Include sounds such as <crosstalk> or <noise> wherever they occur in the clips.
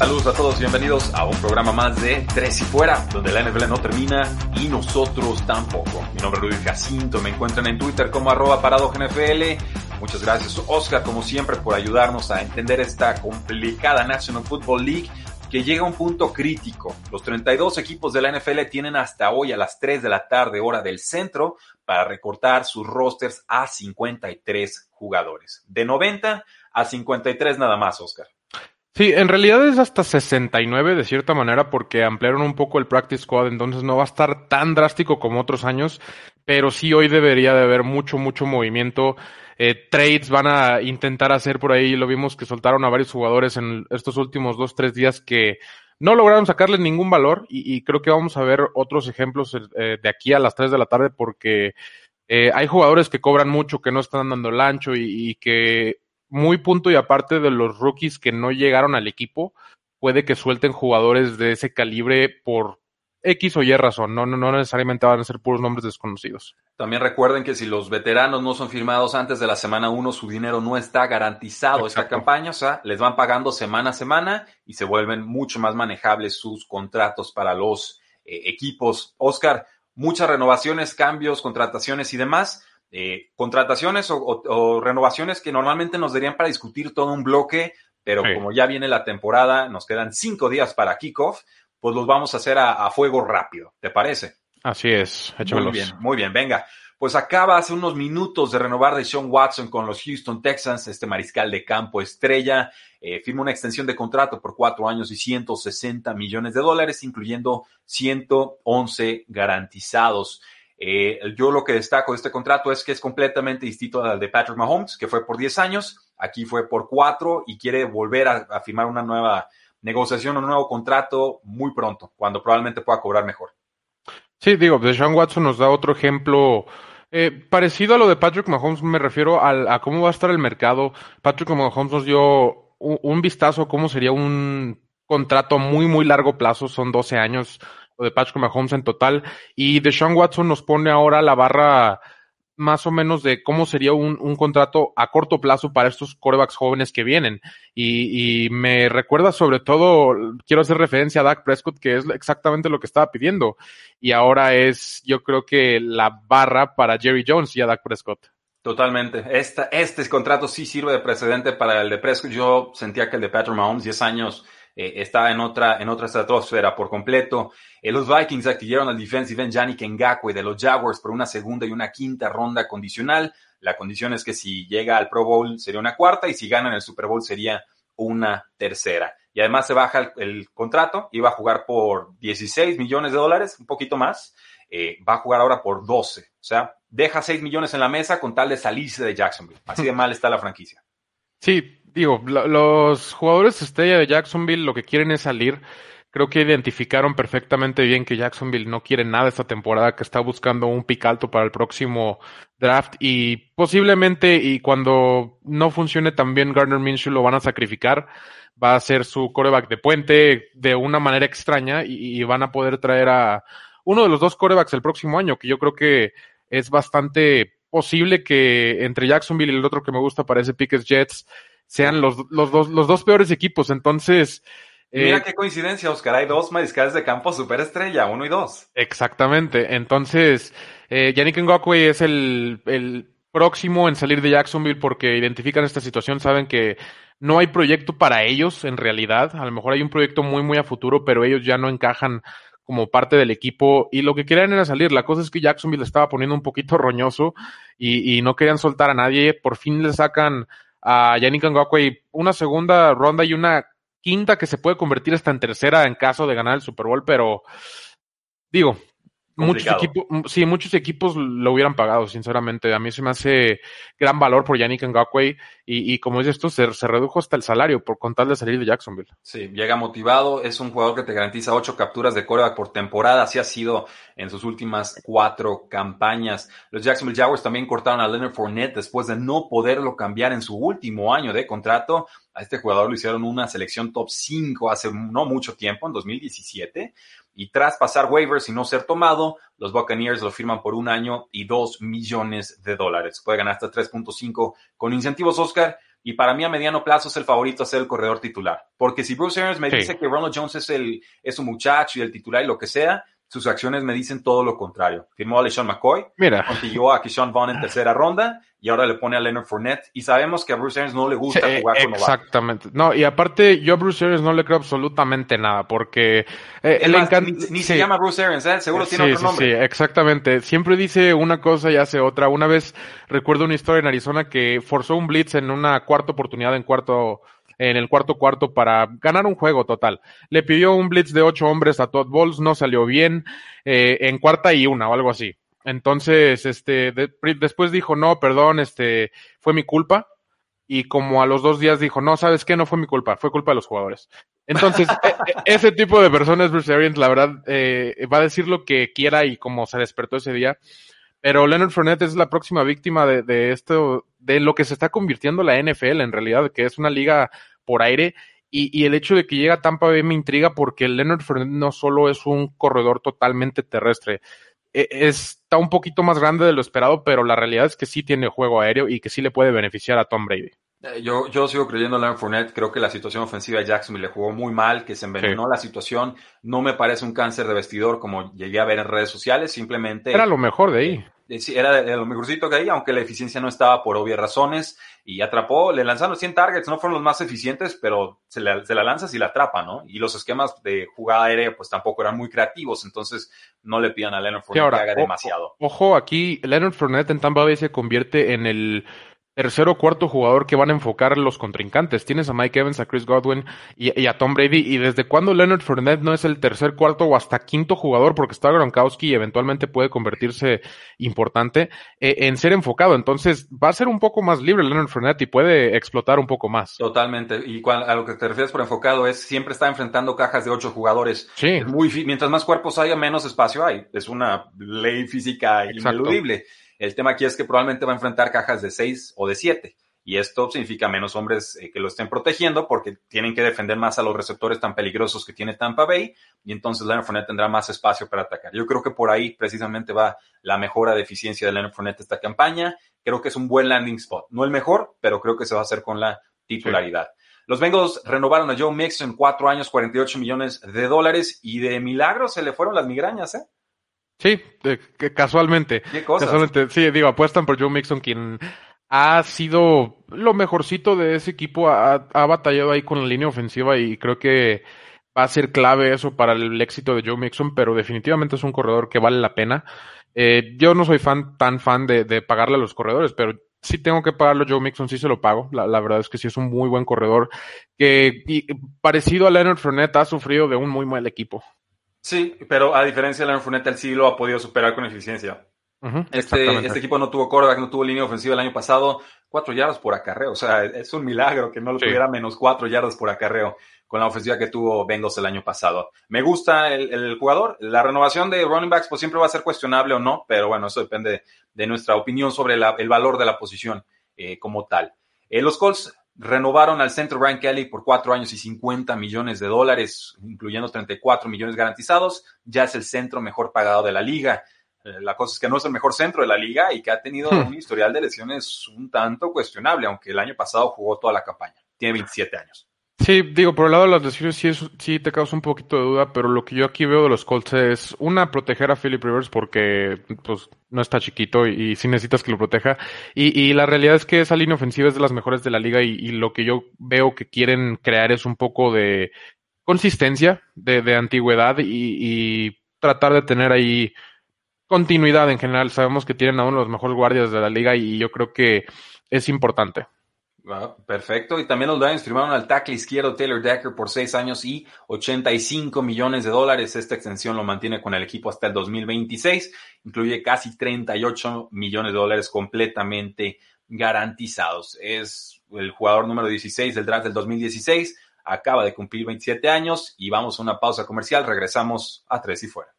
Saludos a todos, bienvenidos a un programa más de Tres y Fuera, donde la NFL no termina y nosotros tampoco. Mi nombre es Rudy Jacinto, me encuentran en Twitter como arroba NFL. Muchas gracias Oscar, como siempre, por ayudarnos a entender esta complicada National Football League que llega a un punto crítico. Los 32 equipos de la NFL tienen hasta hoy a las 3 de la tarde hora del centro para recortar sus rosters a 53 jugadores. De 90 a 53 nada más, Oscar. Sí, en realidad es hasta 69 de cierta manera porque ampliaron un poco el practice squad, entonces no va a estar tan drástico como otros años, pero sí hoy debería de haber mucho, mucho movimiento. Eh, trades van a intentar hacer por ahí, lo vimos que soltaron a varios jugadores en estos últimos dos, tres días que no lograron sacarle ningún valor y, creo que vamos a ver otros ejemplos eh, de aquí a las 3 de la tarde porque eh, hay jugadores que cobran mucho, que no están dando el ancho y, y que muy punto y aparte de los rookies que no llegaron al equipo, puede que suelten jugadores de ese calibre por X o Y razón, no, no, necesariamente van a ser puros nombres desconocidos. También recuerden que si los veteranos no son firmados antes de la semana 1, su dinero no está garantizado esta campaña, o sea, les van pagando semana a semana y se vuelven mucho más manejables sus contratos para los eh, equipos. Oscar, muchas renovaciones, cambios, contrataciones y demás. Eh, contrataciones o, renovaciones que normalmente nos darían para discutir todo un bloque, pero como ya viene la temporada, nos quedan cinco días para kickoff, pues los vamos a hacer a, fuego rápido, ¿te parece? Así es, Muy bien, muy bien, venga. Pues acaba hace unos minutos de renovar de Sean Watson con los Houston Texans, este mariscal de campo estrella, eh, firma una extensión de contrato por cuatro años y 160 millones de dólares, incluyendo 111 garantizados. Eh, yo lo que destaco de este contrato es que es completamente distinto al de Patrick Mahomes, que fue por 10 años, aquí fue por 4 y quiere volver a, firmar una nueva negociación, un nuevo contrato muy pronto, cuando probablemente pueda cobrar mejor. Sí, digo, Deshaun Watson nos da otro ejemplo eh, parecido a lo de Patrick Mahomes, me refiero a, cómo va a estar el mercado. Patrick Mahomes nos dio un, un vistazo a cómo sería un contrato muy, muy largo plazo, son 12 años, de Patrick Mahomes en total. Y Deshaun Watson nos pone ahora la barra más o menos de cómo sería un, un contrato a corto plazo para estos corebacks jóvenes que vienen. Y, me recuerda sobre todo, quiero hacer referencia a Dak Prescott, que es exactamente lo que estaba pidiendo. Y ahora es, yo creo que la barra para Jerry Jones y a Dak Prescott. Totalmente. Esta, este contrato sí sirve de precedente para el de Prescott. Yo sentía que el de Patrick Mahomes, 10 años, eh, está en otra, en otra estratosfera por completo. Eh, los Vikings adquirieron al defensive end Yannick Ngakwe de los Jaguars por una segunda y una quinta ronda condicional. La condición es que si llega al Pro Bowl sería una cuarta y si ganan el Super Bowl sería una tercera. Y además se baja el, contrato, iba a jugar por 16 millones de dólares, un poquito más, eh, va a jugar ahora por 12. O sea, deja 6 millones en la mesa con tal de salirse de Jacksonville. Así de <laughs> mal está la franquicia. Sí, digo, los jugadores estrella de Jacksonville lo que quieren es salir. Creo que identificaron perfectamente bien que Jacksonville no quiere nada esta temporada, que está buscando un pic alto para el próximo draft y posiblemente y cuando no funcione también Gardner Minshew lo van a sacrificar. Va a ser su coreback de puente de una manera extraña y, van a poder traer a uno de los dos corebacks el próximo año, que yo creo que es bastante posible que entre Jacksonville y el otro que me gusta parece Pickens Jets sean los, los, dos, los dos peores equipos. Entonces. Mira eh, qué coincidencia, Oscar. Hay dos mariscales de campo superestrella, uno y dos. Exactamente. Entonces, eh, Yannick Ngakwe es el, el próximo en salir de Jacksonville porque identifican esta situación, saben que no hay proyecto para ellos en realidad. A lo mejor hay un proyecto muy, muy a futuro, pero ellos ya no encajan como parte del equipo y lo que querían era salir. La cosa es que Jacksonville estaba poniendo un poquito roñoso y, y no querían soltar a nadie. Por fin le sacan a Yannick Ngakwe una segunda ronda y una quinta que se puede convertir hasta en tercera en caso de ganar el Super Bowl, pero digo, muchos equipos, sí, muchos equipos lo hubieran pagado, sinceramente. A mí se me hace gran valor por Yannick Ngakwe y, y como dices esto, se, se, redujo hasta el salario por contar de salir de Jacksonville. Sí, llega motivado, es un jugador que te garantiza ocho capturas de coreback por temporada, así ha sido en sus últimas cuatro campañas. Los Jacksonville Jaguars también cortaron a Leonard Fournette después de no poderlo cambiar en su último año de contrato. A este jugador lo hicieron una selección top 5 hace no mucho tiempo, en 2017 y tras pasar waivers y no ser tomado, los Buccaneers lo firman por un año y dos millones de dólares. Puede ganar hasta 3.5 con incentivos Oscar. Y para mí a mediano plazo es el favorito a ser el corredor titular. Porque si Bruce Arians me dice que Ronald Jones es, el, es un muchacho y el titular y lo que sea, sus acciones me dicen todo lo contrario. Firmó a LeSean McCoy, Mira. consiguió a Keyshawn Vaughn en tercera ronda y ahora le pone a Leonard Fournette. Y sabemos que a Bruce Arians no le gusta jugar con Exactamente. No, y aparte, yo a Bruce Arians no le creo absolutamente nada porque eh, él Ni, se llama Bruce Arians, ¿eh? seguro tiene otro nombre. Sí, exactamente. Siempre dice una cosa y hace otra. Una vez recuerdo una historia en Arizona que forzó un blitz en una cuarta oportunidad, en cuarto en el cuarto cuarto para ganar un juego total. Le pidió un blitz de ocho hombres a Todd Bowles, no salió bien, eh, en cuarta y una o algo así. Entonces, este, después dijo, no, perdón, este, fue mi culpa. Y como a los dos días dijo, no, ¿sabes qué? No fue mi culpa, fue culpa de los jugadores. Entonces, <laughs> e, e, ese tipo de personas, Bruce Arians, la verdad, eh, va a decir lo que quiera y como se despertó ese día. Pero Leonard Fournette es la próxima víctima de, de esto, de lo que se está convirtiendo la NFL en realidad, que es una liga por aire. Y, el hecho de que llega a Tampa Bay me intriga porque Leonard Fournette no solo es un corredor totalmente terrestre, e, está un poquito más grande de lo esperado, pero la realidad es que sí tiene juego aéreo y que sí le puede beneficiar a Tom Brady. Eh, yo, yo sigo creyendo en Leonard Fournette. Creo que la situación ofensiva de Jacksonville le jugó muy mal, que se envenenó la situación. No me parece un cáncer de vestidor como llegué a ver en redes sociales. Simplemente. Era lo mejor de ahí. Eh, era de, lo mejorcito que hay, aunque la eficiencia no estaba por obvias razones. Y atrapó, le lanzaron 100 targets, no fueron los más eficientes, pero se la, se la lanzas y la atrapa, ¿no? Y los esquemas de jugada aérea, pues tampoco eran muy creativos, entonces no le pidan a Leonard Fournette que haga demasiado. Ojo, aquí Leonard Fournette en Tampa Bay se convierte en el tercer o cuarto jugador que van a enfocar los contrincantes. Tienes a Mike Evans, a Chris Godwin y, a Tom Brady. ¿Y desde cuándo Leonard Fournette no es el tercer, cuarto o hasta quinto jugador? Porque está Gronkowski y eventualmente puede convertirse importante eh, en ser enfocado. Entonces va a ser un poco más libre Leonard Fournette y puede explotar un poco más. Totalmente. Y a lo que te refieres por enfocado es siempre está enfrentando cajas de ocho jugadores. Sí. muy, mientras más cuerpos haya, menos espacio hay. Es una ley física ineludible. El tema aquí es que probablemente va a enfrentar cajas de 6 o de 7. Y esto significa menos hombres eh, que lo estén protegiendo porque tienen que defender más a los receptores tan peligrosos que tiene Tampa Bay y entonces Leonard Fournette tendrá más espacio para atacar. Yo creo que por ahí precisamente va la mejora de eficiencia de Leonard Fournette esta campaña. Creo que es un buen landing spot. No el mejor, pero creo que se va a hacer con la titularidad. Los Bengals renovaron a Joe Mixon cuatro años, 48 millones de dólares y de milagro se le fueron las migrañas, ¿eh? Sí, casualmente. ¿Qué cosas? Casualmente, sí, digo, apuestan por Joe Mixon, quien ha sido lo mejorcito de ese equipo, ha, batallado ahí con la línea ofensiva y creo que va a ser clave eso para el éxito de Joe Mixon, pero definitivamente es un corredor que vale la pena. Eh, yo no soy fan, tan fan de, pagarle a los corredores, pero sí tengo que pagarlo Joe Mixon, sí se lo pago. La, verdad es que sí es un muy buen corredor que parecido a Leonard Fournette ha sufrido de un muy mal equipo. Sí, pero a diferencia de Leonard Fournette, él sí lo ha podido superar con eficiencia. este, este equipo no tuvo quarterback, no tuvo línea ofensiva el año pasado, cuatro yardas por acarreo. O sea, es un milagro que no lo tuviera menos cuatro yardas por acarreo con la ofensiva que tuvo Bengals el año pasado. Me gusta el, jugador. La renovación de running backs pues siempre va a ser cuestionable o no, pero bueno, eso depende de nuestra opinión sobre el valor de la posición eh, como tal. Eh, los Colts Renovaron al centro Brian Kelly por cuatro años y 50 millones de dólares, incluyendo 34 millones garantizados. Ya es el centro mejor pagado de la liga. Eh, la cosa es que no es el mejor centro de la liga y que ha tenido hmm. un historial de lesiones un tanto cuestionable, aunque el año pasado jugó toda la campaña. Tiene 27 años. Sí, digo, por el lado de las lesiones sí, sí te causa un poquito de duda, pero lo que yo aquí veo de los Colts es, una, proteger a Philip Rivers porque pues no está chiquito y, sí necesitas que lo proteja. Y, y, la realidad es que esa línea ofensiva es de las mejores de la liga y, lo que yo veo que quieren crear es un poco de consistencia, de, de antigüedad y, y tratar de tener ahí continuidad en general. Sabemos que tienen a uno de los mejores guardias de la liga y yo creo que es importante. Perfecto. Y también los Lions firmaron al tackle izquierdo Taylor Decker por seis años y 85 millones de dólares. Esta extensión lo mantiene con el equipo hasta el 2026. Incluye casi 38 millones de dólares completamente garantizados. Es el jugador número 16 del draft del 2016. Acaba de cumplir 27 años y vamos a una pausa comercial. Regresamos a tres y fuera.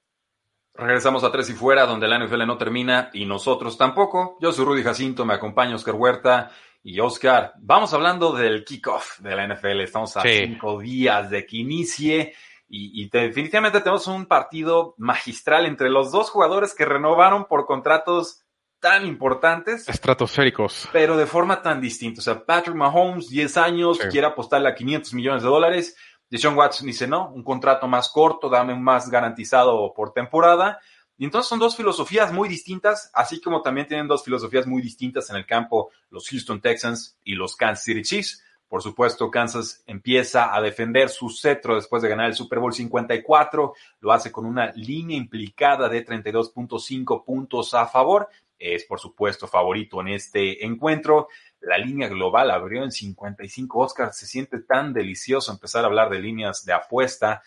Regresamos a tres y fuera, donde la NFL no termina y nosotros tampoco. Yo soy Rudy Jacinto, me acompaña Oscar Huerta y Oscar. Vamos hablando del kickoff de la NFL. Estamos a cinco días de que inicie y, y definitivamente tenemos un partido magistral entre los dos jugadores que renovaron por contratos tan importantes. Estratosféricos. Pero de forma tan distinta. O sea, Patrick Mahomes, 10 años, quiere apostarle a 500 millones de dólares. Deshaun Watson dice, no, un contrato más corto, dame un más garantizado por temporada. Y entonces son dos filosofías muy distintas, así como también tienen dos filosofías muy distintas en el campo los Houston Texans y los Kansas City Chiefs. Por supuesto, Kansas empieza a defender su cetro después de ganar el Super Bowl 54. Lo hace con una línea implicada de 32.5 puntos a favor es por supuesto favorito en este encuentro. La línea global abrió en 55. Oscar, se siente tan delicioso empezar a hablar de líneas de apuesta.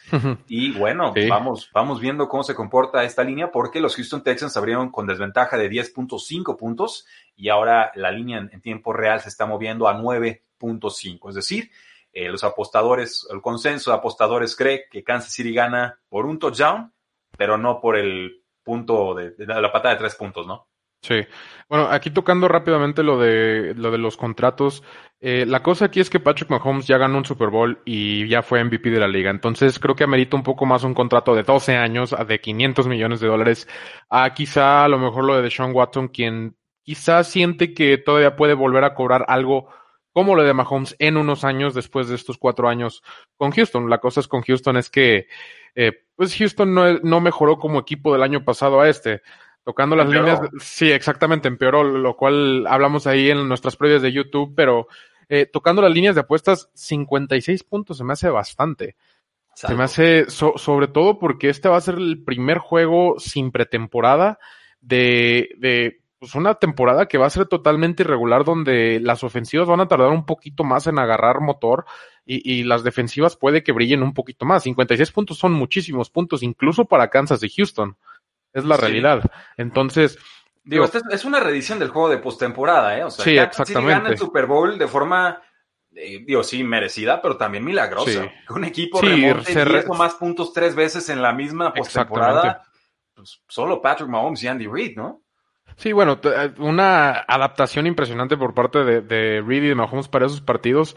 Y bueno, vamos, vamos viendo cómo se comporta esta línea porque los Houston Texans abrieron con desventaja de 10.5 puntos y ahora la línea en, tiempo real se está moviendo a 9.5. Es decir, eh, los apostadores, el consenso de apostadores cree que Kansas City gana por un touchdown, pero no por el punto de, de la patada de tres puntos, ¿no? Sí. Bueno, aquí tocando rápidamente lo de, lo de los contratos, eh, la cosa aquí es que Patrick Mahomes ya ganó un Super Bowl y ya fue MVP de la liga. Entonces creo que amerita un poco más un contrato de 12 años, de 500 millones de dólares, a quizá a lo mejor lo de Deshaun Watson, quien quizá siente que todavía puede volver a cobrar algo como lo de Mahomes en unos años después de estos cuatro años con Houston. La cosa es con Houston es que eh, pues Houston no, no mejoró como equipo del año pasado a este. Tocando las líneas, sí, exactamente, empeoró, lo cual hablamos ahí en nuestras previas de YouTube, pero eh, tocando las líneas de apuestas, 56 puntos se me hace bastante. Se me hace, sobre todo porque este va a ser el primer juego sin pretemporada de, de pues una temporada que va a ser totalmente irregular, donde las ofensivas van a tardar un poquito más en agarrar motor y, y las defensivas puede que brillen un poquito más. 56 puntos son muchísimos puntos, incluso para Kansas y Houston. Es la realidad. Entonces. Digo, es una reedición del juego de postemporada, ¿eh? O sea, sí, exactamente. gana el Super Bowl de forma, eh, digo, sí, merecida, pero también milagrosa. Un equipo remonte o más puntos tres veces en la misma postemporada. Pues solo Patrick Mahomes y Andy Reid, ¿no? Sí, bueno, eh, una adaptación impresionante por parte de, de Reid y de Mahomes para esos partidos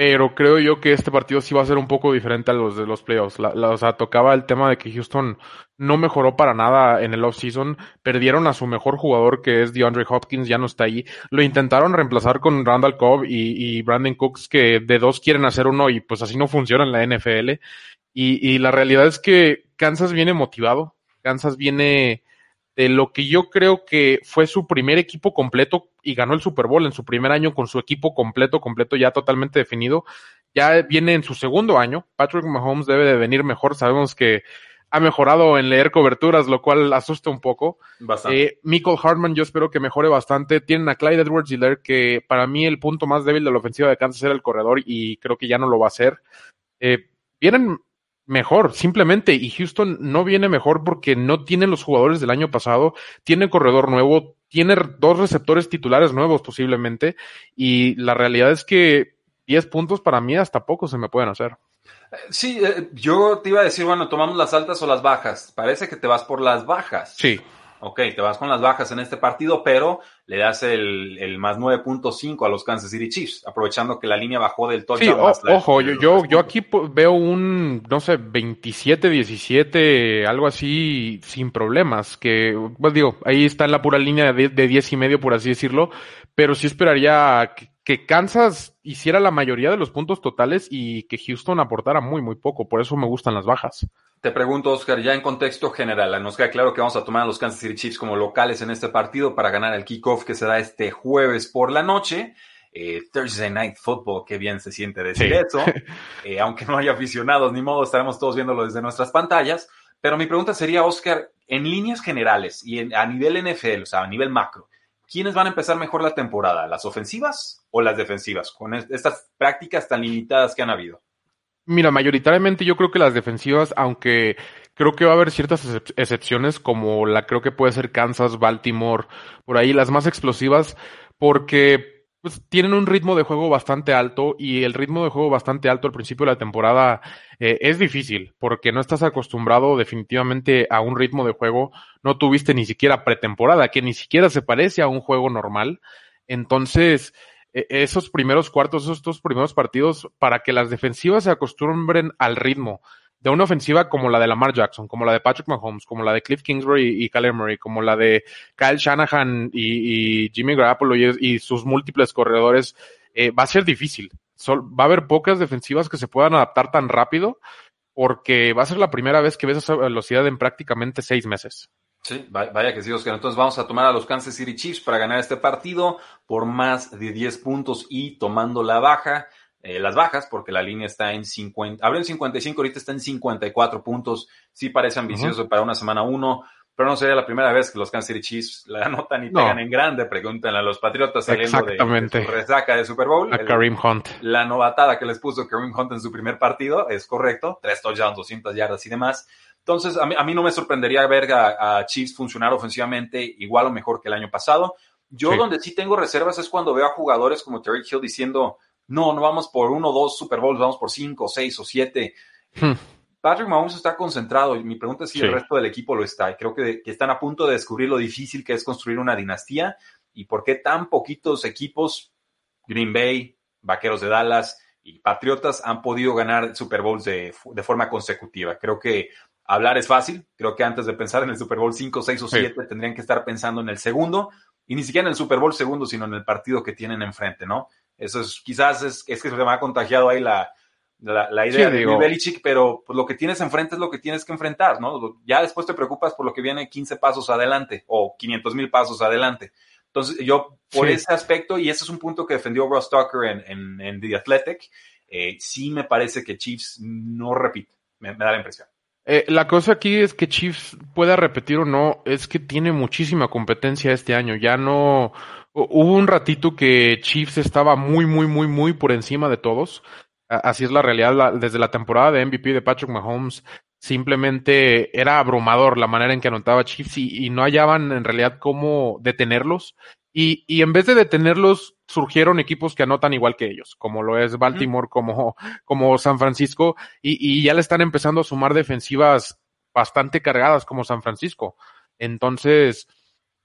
pero creo yo que este partido sí va a ser un poco diferente a los de los playoffs. o sea, tocaba el tema de que Houston no mejoró para nada en el offseason. Perdieron a su mejor jugador, que es DeAndre Hopkins, ya no está ahí. Lo intentaron reemplazar con Randall Cobb y, Brandon Cooks, que de dos quieren hacer uno y pues así no funciona en la NFL. Y, y la realidad es que Kansas viene motivado. Kansas viene de lo que yo creo que fue su primer equipo completo y ganó el Super Bowl en su primer año con su equipo completo, completo ya totalmente definido. Ya viene en su segundo año. Patrick Mahomes debe de venir mejor. Sabemos que ha mejorado en leer coberturas, lo cual asusta un poco. Eh, Michael Hartman, yo espero que mejore bastante. Tienen a Clyde Edwards Hiller, que para mí el punto más débil de la ofensiva de Kansas era el corredor y creo que ya no lo va a hacer. Eh, vienen mejor, simplemente. Y Houston no viene mejor porque no tiene los jugadores del año pasado, tiene corredor nuevo, tiene dos receptores titulares nuevos posiblemente. Y la realidad es que 10 puntos para mí hasta poco se me pueden hacer. Sí, eh, yo te iba a decir, bueno, tomamos las altas o las bajas. Parece que te vas por las bajas. Sí. Ok, te vas con las bajas en este partido, pero le das el, el más 9.5 a los Kansas City Chiefs, aprovechando que la línea bajó del touchdown. Sí, ojo, yo, yo, yo aquí veo un, no sé, 27-17, algo así, sin problemas, que, pues digo, ahí está en la pura línea de, de 10 y medio, por así decirlo, pero sí esperaría que, que Kansas hiciera la mayoría de los puntos totales y que Houston aportara muy, muy poco. Por eso me gustan las bajas. Te pregunto, Oscar, ya en contexto general, nos queda claro que vamos a tomar a los Kansas City Chiefs como locales en este partido para ganar el kickoff que se da este jueves por la noche. Eh, Thursday Night Football, qué bien se siente decir eso. <laughs> Eh, aunque no haya aficionados, ni modo, estaremos todos viéndolo desde nuestras pantallas. Pero mi pregunta sería, Oscar, en líneas generales y a nivel NFL, o sea, a nivel macro, ¿quiénes van a empezar mejor la temporada? ¿Las ofensivas o las defensivas? Con estas prácticas tan limitadas que han habido. Mira, mayoritariamente yo creo que las defensivas, aunque creo que va a haber ciertas excepciones, como la creo que puede ser Kansas, Baltimore, por ahí las más explosivas, porque pues, tienen un ritmo de juego bastante alto y el ritmo de juego bastante alto al principio de la temporada eh, es difícil, porque no estás acostumbrado definitivamente a un ritmo de juego, no tuviste ni siquiera pretemporada, que ni siquiera se parece a un juego normal. Entonces, e-, esos primeros cuartos, esos dos primeros partidos, para que las defensivas se acostumbren al ritmo de una ofensiva como la de Lamar Jackson, como la de Patrick Mahomes, como la de Cliff Kingsbury y Kyler Murray, como la de Kyle Shanahan y, Jimmy Garoppolo y, sus múltiples corredores, eh, va a ser difícil. va a haber pocas defensivas que se puedan adaptar tan rápido porque va a ser la primera vez que ves esa velocidad en prácticamente seis meses. Sí, vaya que sí, Oscar. Entonces vamos a tomar a los Kansas City Chiefs para ganar este partido por más de 10 puntos y tomando la baja, eh, las bajas, porque la línea está en 50, abrió en 55, ahorita está en 54 puntos. Sí parece ambicioso para una semana 1, pero no sería la primera vez que los Kansas City Chiefs la <laughs> anotan y pegan en grande. Pregúntenle a los Patriotas saliendo de, de, su resaca de Super Bowl. A Kareem Hunt. La novatada que les puso Kareem Hunt en su primer partido es correcto. Tres touchdowns, 200 yardas y demás. Entonces, a mí, a mí no me sorprendería ver a, Chiefs funcionar ofensivamente igual o mejor que el año pasado. Yo donde sí tengo reservas es cuando veo a jugadores como Terry Hill diciendo, no, no vamos por uno o dos Super Bowls, vamos por cinco, seis o siete. Hmm. Patrick Mahomes está concentrado y mi pregunta es si el resto del equipo lo está. Creo que, que, están a punto de descubrir lo difícil que es construir una dinastía y por qué tan poquitos equipos, Green Bay, Vaqueros de Dallas y Patriotas, han podido ganar Super Bowls de, de forma consecutiva. Creo que hablar es fácil. Creo que antes de pensar en el Super Bowl 5, 6 o 7, tendrían que estar pensando en el segundo, y ni siquiera en el Super Bowl segundo, sino en el partido que tienen enfrente, ¿no? Eso es, quizás es, es que se me ha contagiado ahí la, la, idea de Belichick, pero pues, lo que tienes enfrente es lo que tienes que enfrentar, ¿no? Ya después te preocupas por lo que viene 15 pasos adelante o 500 mil pasos adelante. Entonces, yo, por ese aspecto, y ese es un punto que defendió Ross Tucker en, en, The Athletic, eh, sí me parece que Chiefs no repite, me da la impresión. Eh, la cosa aquí es que Chiefs pueda repetir o no, es que tiene muchísima competencia este año. Ya no. Hubo un ratito que Chiefs estaba muy, muy, muy, muy por encima de todos. Así es la realidad. desde la temporada de MVP de Patrick Mahomes, simplemente era abrumador la manera en que anotaba Chiefs y no hallaban en realidad cómo detenerlos. Y, y en vez de detenerlos, surgieron equipos que anotan igual que ellos, como lo es Baltimore, como, como San Francisco, y, y ya le están empezando a sumar defensivas bastante cargadas como San Francisco. Entonces,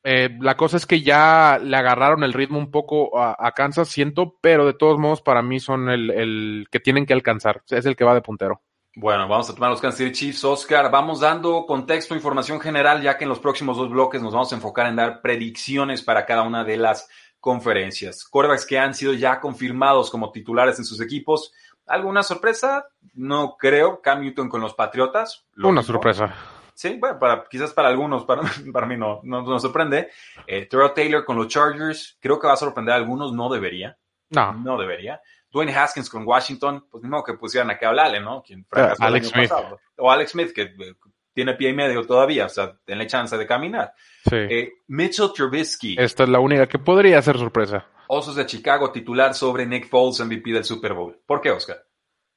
eh, la cosa es que ya le agarraron el ritmo un poco a, a, Kansas, siento, pero de todos modos para mí son el, el que tienen que alcanzar, es el que va de puntero. Bueno, vamos a tomar los Kansas City Chiefs, Oscar. Vamos dando contexto, información general, ya que en los próximos dos bloques nos vamos a enfocar en dar predicciones para cada una de las conferencias. Quarterbacks que han sido ya confirmados como titulares en sus equipos. ¿Alguna sorpresa? No creo. Cam Newton con los Patriotas. Una sorpresa. Sí, bueno, para, quizás para algunos, para, <laughs> para mí no, no nos sorprende. Eh, Terrell Taylor con los Chargers. Creo que va a sorprender a algunos, no debería. No. No debería. Dwayne Haskins con Washington, pues mismo que pusieran a que hablarle, ¿no? Quien fracasó Alex Smith. O Alex Smith, que eh, tiene pie y medio todavía, o sea, tiene chance de caminar. Sí. Eh, Mitchell Trubisky. Esta es la única que podría ser sorpresa. Osos de Chicago titular sobre Nick Foles, MVP del Super Bowl. ¿Por qué, Oscar?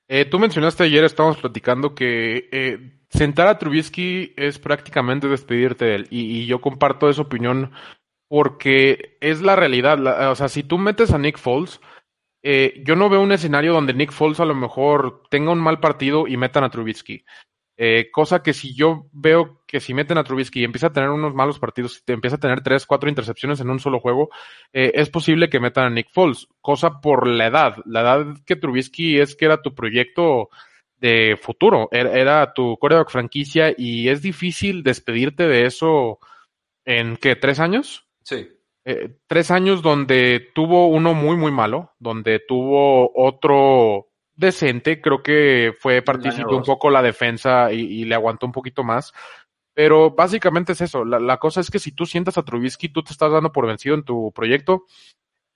Eh, tú mencionaste ayer, estábamos platicando que sentar a Trubisky es prácticamente despedirte de él. Y, yo comparto esa opinión porque es la realidad. o sea, si tú metes a Nick Foles, eh, yo no veo un escenario donde Nick Foles a lo mejor tenga un mal partido y metan a Trubisky. Eh, cosa que si yo veo que si meten a Trubisky y empieza a tener unos malos partidos, empieza a tener tres, cuatro intercepciones en un solo juego, eh, es posible que metan a Nick Foles. Cosa por la edad. La edad que Trubisky es que era tu proyecto de futuro, era, era tu coreback franquicia y es difícil despedirte de eso en, ¿qué? ¿Tres años? Sí. Eh, tres años donde tuvo uno muy, muy malo, donde tuvo otro decente, creo que fue participó un poco la defensa y, le aguantó un poquito más. Pero básicamente es eso. La, cosa es que si tú sientas a Trubisky, tú te estás dando por vencido en tu proyecto.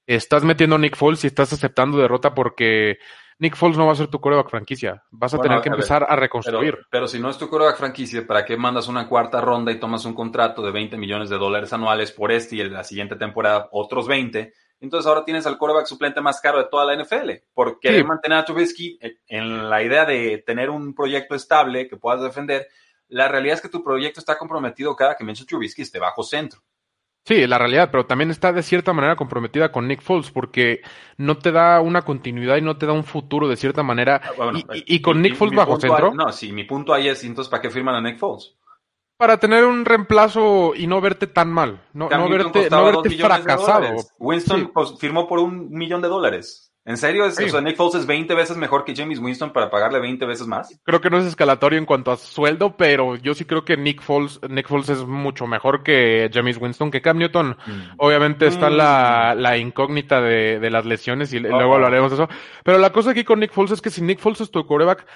Estás metiendo a Nick Foles y estás aceptando derrota porque Nick Foles no va a ser tu coreback franquicia. Vas a tener que empezar a reconstruir. Pero, si no es tu coreback franquicia, ¿para qué mandas una cuarta ronda y tomas un contrato de 20 millones de dólares anuales por este y en la siguiente temporada otros 20? Entonces ahora tienes al coreback suplente más caro de toda la NFL. Porque mantener a Trubisky en la idea de tener un proyecto estable que puedas defender, la realidad es que tu proyecto está comprometido cada que Mitchell Trubisky esté bajo centro. Sí, la realidad, pero también está de cierta manera comprometida con Nick Foles porque no te da una continuidad y no te da un futuro de cierta manera. Ah, y, con Nick Foles bajo centro. no, sí, mi punto ahí es, entonces, ¿para qué firman a Nick Foles? Para tener un reemplazo y no verte tan mal, no, no verte, no verte fracasado. Winston pues, firmó por un millón de dólares. ¿En serio? Es, O sea, Nick Foles es 20 veces mejor que James Winston para pagarle 20 veces más. Creo que no es escalatorio en cuanto a sueldo, pero yo sí creo que Nick Foles, Nick Foles es mucho mejor que James Winston, que Cam Newton. Mm. Obviamente está mm. la, la, incógnita de, de, las lesiones y luego hablaremos de eso. Pero la cosa aquí con Nick Foles es que si Nick Foles es tu coreback,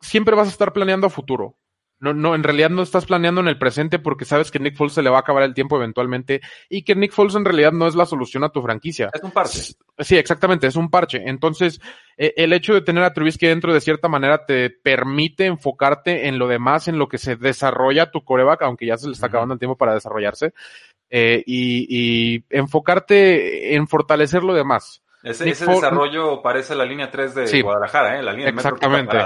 siempre vas a estar planeando a futuro. No, no, en realidad no estás planeando en el presente porque sabes que Nick Foles se le va a acabar el tiempo eventualmente y que Nick Foles en realidad no es la solución a tu franquicia. Es un parche. Sí, exactamente, es un parche. Entonces, e, el hecho de tener a Trubisky dentro de cierta manera te permite enfocarte en lo demás, en lo que se desarrolla tu coreback, aunque ya se le está acabando el tiempo para desarrollarse, eh, y, enfocarte en fortalecer lo demás. Ese, desarrollo parece la línea 3 de Guadalajara, ¿eh? La línea Exactamente.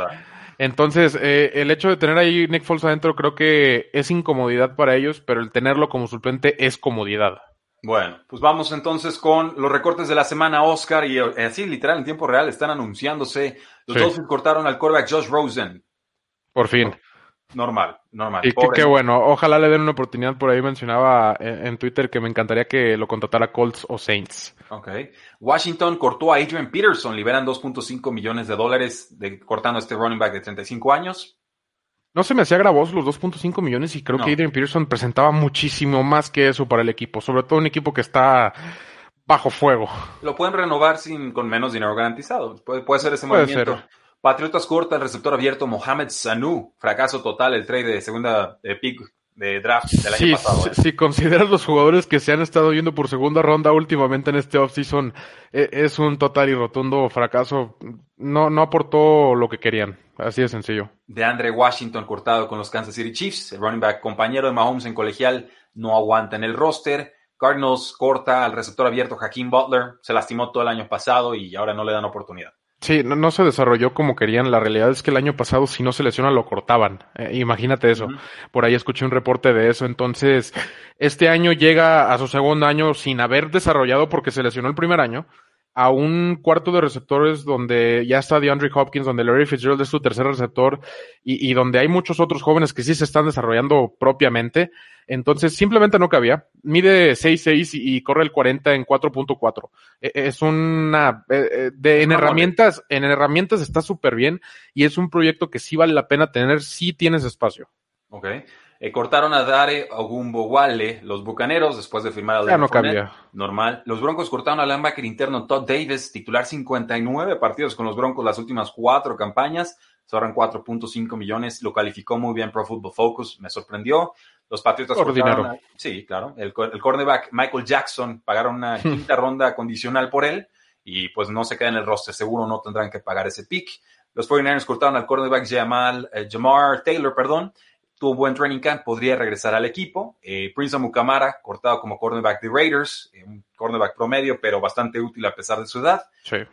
Entonces, eh, el hecho de tener ahí Nick Foles adentro creo que es incomodidad para ellos, pero el tenerlo como suplente es comodidad. Bueno, pues vamos entonces con los recortes de la semana, Oscar, y eh, así literal en tiempo real están anunciándose. Los dos cortaron al quarterback Josh Rosen. Por fin. Normal, normal. Y qué bueno. Ojalá le den una oportunidad. Por ahí mencionaba en, Twitter que me encantaría que lo contratara Colts o Saints. Ok. Washington cortó a Adrian Peterson. Liberan 2.5 millones de dólares de, cortando a este running back de 35 años. No se me hacía gravoso los 2.5 millones y creo que Adrian Peterson presentaba muchísimo más que eso para el equipo. Sobre todo un equipo que está bajo fuego. Lo pueden renovar sin, con menos dinero garantizado. Puede, puede ser ese movimiento. Patriotas corta el receptor abierto Mohamed Sanu. Fracaso total el trade de segunda de pick de draft del año pasado. Si, ¿eh? consideras los jugadores que se han estado yendo por segunda ronda últimamente en este offseason, e, es un total y rotundo fracaso. No, no aportó lo que querían. Así de sencillo. De Andre Washington cortado con los Kansas City Chiefs. El running back compañero de Mahomes en colegial no aguanta en el roster. Cardinals corta al receptor abierto Hakeem Butler. Se lastimó todo el año pasado y ahora no le dan oportunidad. Sí, no, se desarrolló como querían. La realidad es que el año pasado, si no se lesiona, lo cortaban. Eh, imagínate eso. Por ahí escuché un reporte de eso. Entonces, este año llega a su segundo año sin haber desarrollado porque se lesionó el primer año a un cuarto de receptores donde ya está DeAndre Hopkins, donde Larry Fitzgerald es su tercer receptor y, y, donde hay muchos otros jóvenes que sí se están desarrollando propiamente. Entonces, simplemente no cabía. Mide 6'6 y corre el 40 en 4.4. E, es una... E, e, de, en herramientas, en herramientas está súper bien y es un proyecto que sí vale la pena tener si tienes espacio. Ok. Eh, cortaron a Dare Wale, los bucaneros, después de firmar a Ya no cambia. Normal. Los Broncos cortaron al linebacker interno Todd Davis, titular 59 partidos con los Broncos las últimas cuatro campañas. Sobran 4.5 millones. Lo calificó muy bien Pro Football Focus. Me sorprendió. Los Patriotas cortaron. sí, claro. El, el cornerback Michael Jackson pagaron una <laughs> quinta ronda condicional por él. Y pues no se queda en el roster. Seguro no tendrán que pagar ese pick. Los 49ers cortaron al cornerback Jamal, eh, Jamar Taylor, perdón, tuvo buen training camp, podría regresar al equipo. Eh, Prince Mukamara, cortado como cornerback de Raiders, eh, un cornerback promedio, pero bastante útil a pesar de su edad.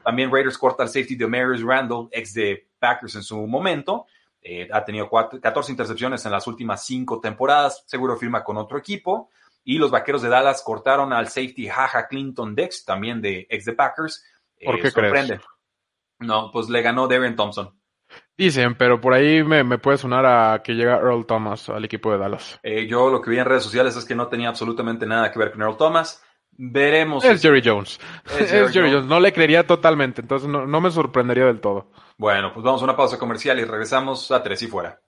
También Raiders corta al safety de Marius Randall, ex de Packers en su momento. Eh, ha tenido 14 intercepciones en las últimas cinco temporadas, seguro firma con otro equipo. Y los vaqueros de Dallas cortaron al safety Jaja Clinton Dex, también de ex de Packers. ¿Por qué crees? No, pues le ganó Darren Thompson. Dicen, pero por ahí me, puede sonar a que llega Earl Thomas al equipo de Dallas. Eh, yo lo que vi en redes sociales es que no tenía absolutamente nada que ver con Earl Thomas. Veremos. Es Jerry Jones. Es Jerry, <laughs> Jones. No le creería totalmente, entonces no, me sorprendería del todo. Bueno, pues vamos a una pausa comercial y regresamos a Tres y Fuera.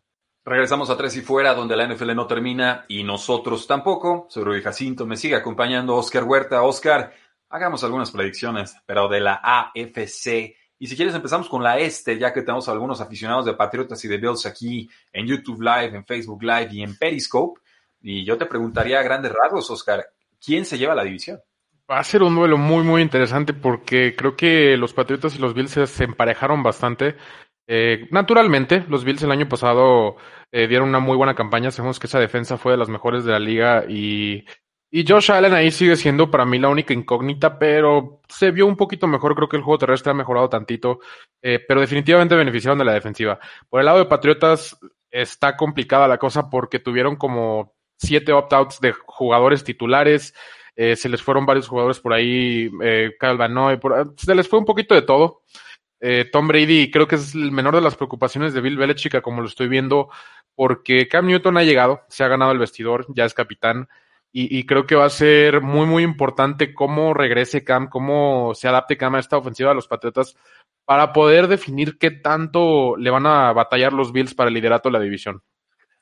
Regresamos a Tres y Fuera, donde la NFL no termina y nosotros tampoco. Soy Rui Jacinto, me sigue acompañando Oscar Huerta. Oscar, hagamos algunas predicciones, pero de la AFC y si quieres empezamos con la este, ya que tenemos algunos aficionados de Patriotas y de Bills aquí en YouTube Live, en Facebook Live y en Periscope. Y yo te preguntaría a grandes rasgos, Oscar, ¿quién se lleva la división? Va a ser un duelo muy, muy interesante porque creo que los Patriotas y los Bills se emparejaron bastante. Eh, naturalmente, los Bills el año pasado eh, dieron una muy buena campaña. Sabemos que esa defensa fue de las mejores de la liga y, y Josh Allen ahí sigue siendo para mí la única incógnita, pero se vio un poquito mejor. Creo que el juego terrestre ha mejorado tantito, eh, pero definitivamente beneficiaron de la defensiva. Por el lado de Patriotas está complicada la cosa porque tuvieron como siete opt-outs de jugadores titulares. Eh, se les fueron varios jugadores por ahí, eh, Van por, se les fue un poquito de todo. Eh, Tom Brady creo que es el menor de las preocupaciones de Bill Belichick, como lo estoy viendo, porque Cam Newton ha llegado, se ha ganado el vestidor, ya es capitán, y, y, creo que va a ser muy, muy importante cómo regrese Cam, cómo se adapte Cam a esta ofensiva de los Patriotas para poder definir qué tanto le van a batallar los Bills para el liderato de la división.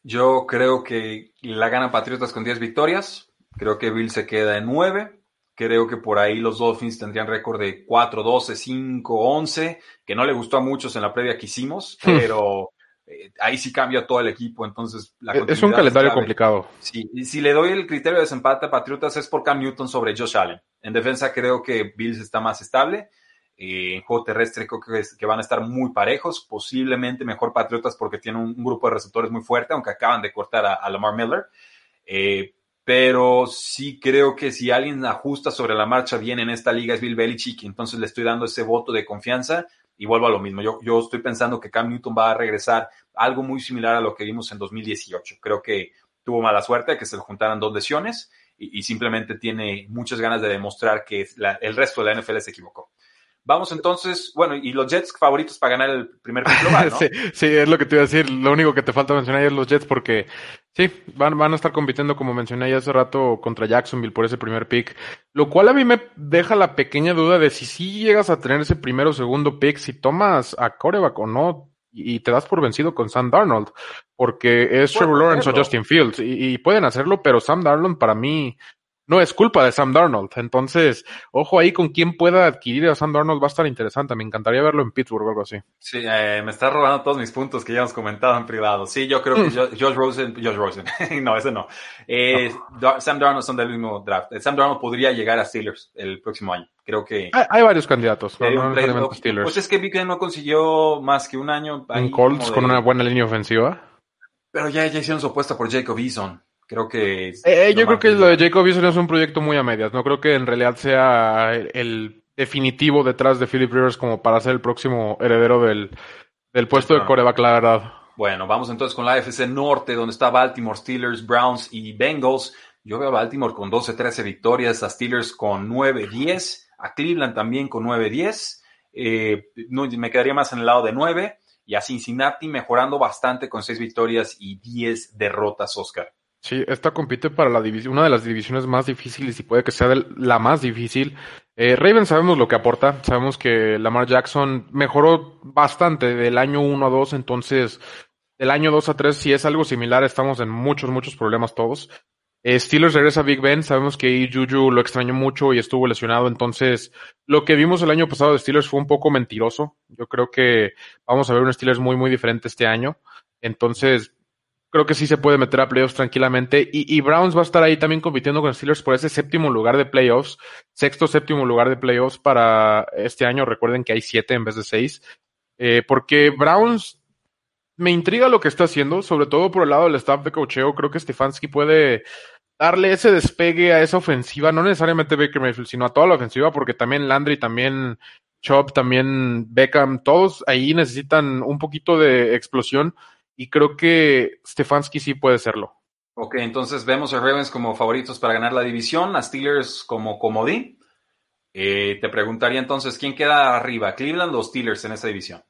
Yo creo que la gana Patriotas con 10 victorias, creo que Bills se queda en 9, Creo que por ahí los Dolphins tendrían récord de 4, 12, 5, 11, que no le gustó a muchos en la previa que hicimos, hmm. pero eh, ahí sí cambia todo el equipo. Entonces, la es un calendario complicado. Sí, y si le doy el criterio de desempate a Patriotas es por Cam Newton sobre Josh Allen. En defensa creo que Bills está más estable. Eh, en juego terrestre creo que, que, van a estar muy parejos, posiblemente mejor Patriotas porque tienen un, grupo de receptores muy fuerte, aunque acaban de cortar a, a Lamar Miller. Eh, pero sí creo que si alguien ajusta sobre la marcha bien en esta liga es Bill Belichick, entonces le estoy dando ese voto de confianza y vuelvo a lo mismo. Yo, yo estoy pensando que Cam Newton va a regresar algo muy similar a lo que vimos en 2018. Creo que tuvo mala suerte que se le juntaran dos lesiones y, y simplemente tiene muchas ganas de demostrar que el resto de la NFL se equivocó. Vamos entonces, bueno, y los Jets favoritos para ganar el primer pick global, ¿no? <laughs> sí, sí, es lo que te iba a decir. Lo único que te falta mencionar es los Jets porque sí, van, van a estar compitiendo, como mencioné ya hace rato, contra Jacksonville por ese primer pick. Lo cual a mí me deja la pequeña duda de si sí llegas a tener ese primero o segundo pick, si tomas a coreback o no, y te das por vencido con Sam Darnold, porque es Trevor Lawrence o Justin Fields, y, y, pueden hacerlo, pero Sam Darnold para mí no es culpa de Sam Darnold. Entonces, ojo ahí con quién pueda adquirir a Sam Darnold va a estar interesante. Me encantaría verlo en Pittsburgh o algo así. Sí, eh, me está robando todos mis puntos que ya hemos comentado en privado. Sí, yo creo que mm. Josh Rosen, Josh Rosen, <laughs> no, ese no. Eh, Sam Darnold son del mismo draft. Eh, Sam Darnold podría llegar a Steelers el próximo año. Creo que. Hay, varios candidatos, Steelers. Pues es que Big no consiguió más que un año. Un Colts con una buena línea ofensiva. Pero ya, ya hicieron su apuesta por Jacob Eason. Creo que... Eh, eh, yo creo que lo de Jacob Eason es un proyecto muy a medias. No creo que en realidad sea el definitivo detrás de Philip Rivers como para ser el próximo heredero del, del puesto de coreback, la verdad. Bueno, vamos entonces con la AFC Norte, donde está Baltimore, Steelers, Browns y Bengals. Yo veo a Baltimore con 12-13 victorias, a Steelers con 9-10, a Cleveland también con 9-10. Eh, no, me quedaría más en el lado de 9 y a Cincinnati mejorando bastante con 6 victorias y 10 derrotas, Oscar. Sí, esta compite para la división, una de las divisiones más difíciles y puede que sea la más difícil. Eh, Raven sabemos lo que aporta, sabemos que Lamar Jackson mejoró bastante del año 1 a 2, entonces del año 2 a 3 si es algo similar estamos en muchos, muchos problemas todos. Eh, Steelers regresa a Big Ben, sabemos que Juju lo extrañó mucho y estuvo lesionado, entonces lo que vimos el año pasado de Steelers fue un poco mentiroso. Yo creo que vamos a ver un Steelers muy, muy diferente este año. Entonces, creo que sí se puede meter a playoffs tranquilamente. Y, Browns va a estar ahí también compitiendo con Steelers por ese séptimo lugar de playoffs, sexto, séptimo lugar de playoffs para este año. Recuerden que hay siete en vez de seis. Eh, porque Browns me intriga lo que está haciendo, sobre todo por el lado del staff de cocheo. Creo que Stefanski puede darle ese despegue a esa ofensiva, no necesariamente Baker Mayfield, sino a toda la ofensiva, porque también Landry, también Chop, también Beckham, todos ahí necesitan un poquito de explosión y creo que Stefanski sí puede serlo. Ok, entonces vemos a Ravens como favoritos para ganar la división, a Steelers como comodín. Eh, te preguntaría entonces, ¿quién queda arriba, Cleveland o Steelers en esa división?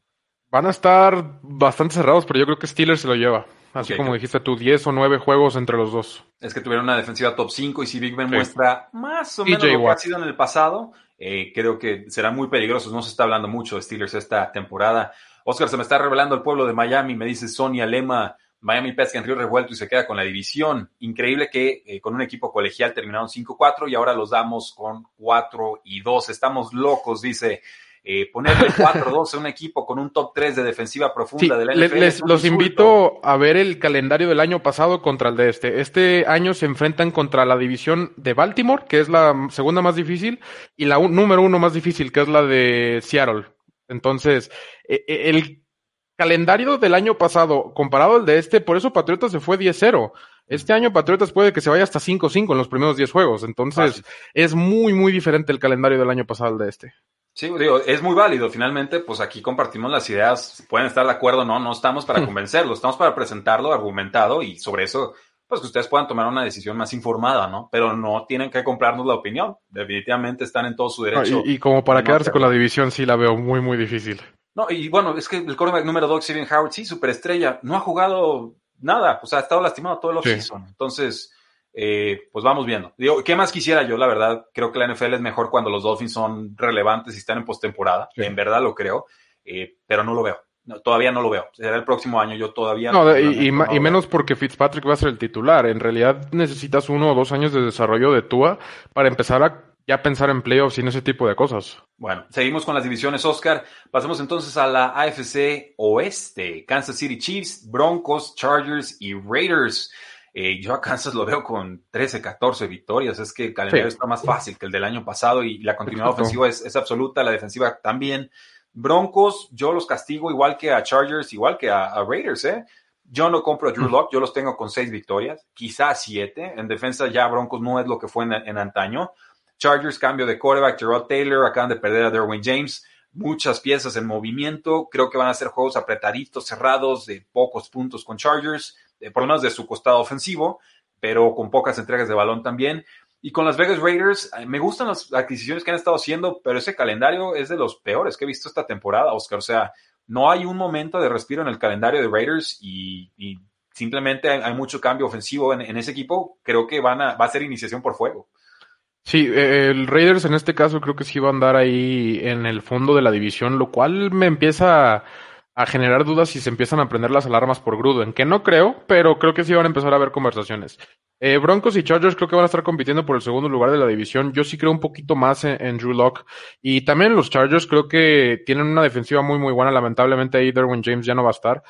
Van a estar bastante cerrados, pero yo creo que Steelers se lo lleva. Así como dijiste tú, 10 o 9 juegos entre los dos. Es que tuvieron una defensiva top 5 y si Big Ben muestra más o menos lo que ha sido en el pasado, eh, creo que serán muy peligrosos. No se está hablando mucho de Steelers esta temporada. Oscar, se me está revelando el pueblo de Miami, me dice Sonia Lema, Miami pesca en Río Revuelto y se queda con la división. Increíble que eh, con un equipo colegial terminaron 5-4 y ahora los damos con 4 y 2. Estamos locos, dice eh, ponerle 4-2 a un equipo con un top 3 de defensiva profunda de la NFL. Les, los invito a ver el calendario del año pasado contra el de este. Este año se enfrentan contra la división de Baltimore, que es la segunda más difícil, y la número uno más difícil, que es la de Seattle. Entonces, e, e, el calendario del año pasado comparado al de este, por eso Patriotas se fue 10-0. Este año Patriotas puede que se vaya hasta 5-5 en los primeros 10 juegos. Entonces, es muy, muy diferente el calendario del año pasado al de este. Sí, digo, es muy válido. Finalmente, pues aquí compartimos las ideas. Pueden estar de acuerdo o no, no estamos para hmm. convencerlo, estamos para presentarlo argumentado y sobre eso, pues que ustedes puedan tomar una decisión más informada, ¿no? Pero no tienen que comprarnos la opinión. Definitivamente están en todo su derecho. y, como para quedarse con la división, sí la veo muy, muy difícil. No, y bueno, es que el quarterback número 2, Steven Howard, sí, superestrella, no ha jugado nada, o sea, ha estado lastimado todo el offseason. Entonces, eh, pues vamos viendo. Digo, ¿qué más quisiera yo? La verdad, creo que la NFL es mejor cuando los Dolphins son relevantes y están en postemporada. En verdad lo creo, eh, pero no lo veo. Todavía no lo veo. Será el próximo año, yo todavía no. y, y, menos porque Fitzpatrick va a ser el titular. En realidad necesitas uno o dos años de desarrollo de Tua para empezar a ya pensar en playoffs y en ese tipo de cosas. Bueno, seguimos con las divisiones, Oscar. Pasemos entonces a la AFC Oeste. Kansas City Chiefs, Broncos, Chargers y Raiders. Eh, yo a Kansas lo veo con 13, 14 victorias. Es que el calendario está más fácil que el del año pasado y la continuidad ofensiva es, absoluta, la defensiva también. Broncos, yo los castigo igual que a Chargers, igual que a, Raiders, ¿eh? Yo no compro a Drew mm. Lock, yo los tengo con seis victorias, quizás siete. En defensa ya Broncos no es lo que fue en antaño. Chargers, cambio de quarterback, Gerard Taylor, acaban de perder a Derwin James, muchas piezas en movimiento, creo que van a ser juegos apretaditos, cerrados, de pocos puntos con Chargers, por lo menos de su costado ofensivo, pero con pocas entregas de balón también. Y con las Vegas Raiders, eh, me gustan las adquisiciones que han estado haciendo, pero ese calendario es de los peores que he visto esta temporada, Oscar. O sea, no hay un momento de respiro en el calendario de Raiders y, simplemente hay, mucho cambio ofensivo en, ese equipo. Creo que van a, va a ser iniciación por fuego. Sí, eh, el Raiders en este caso creo que sí va a andar ahí en el fondo de la división, lo cual me empieza a generar dudas si se empiezan a prender las alarmas por Gruden, que no creo, pero creo que sí van a empezar a haber conversaciones. Eh, Broncos y Chargers creo que van a estar compitiendo por el segundo lugar de la división. Yo sí creo un poquito más en, Drew Locke. Y también los Chargers creo que tienen una defensiva muy, muy buena. Lamentablemente ahí Derwin James ya no va a estar.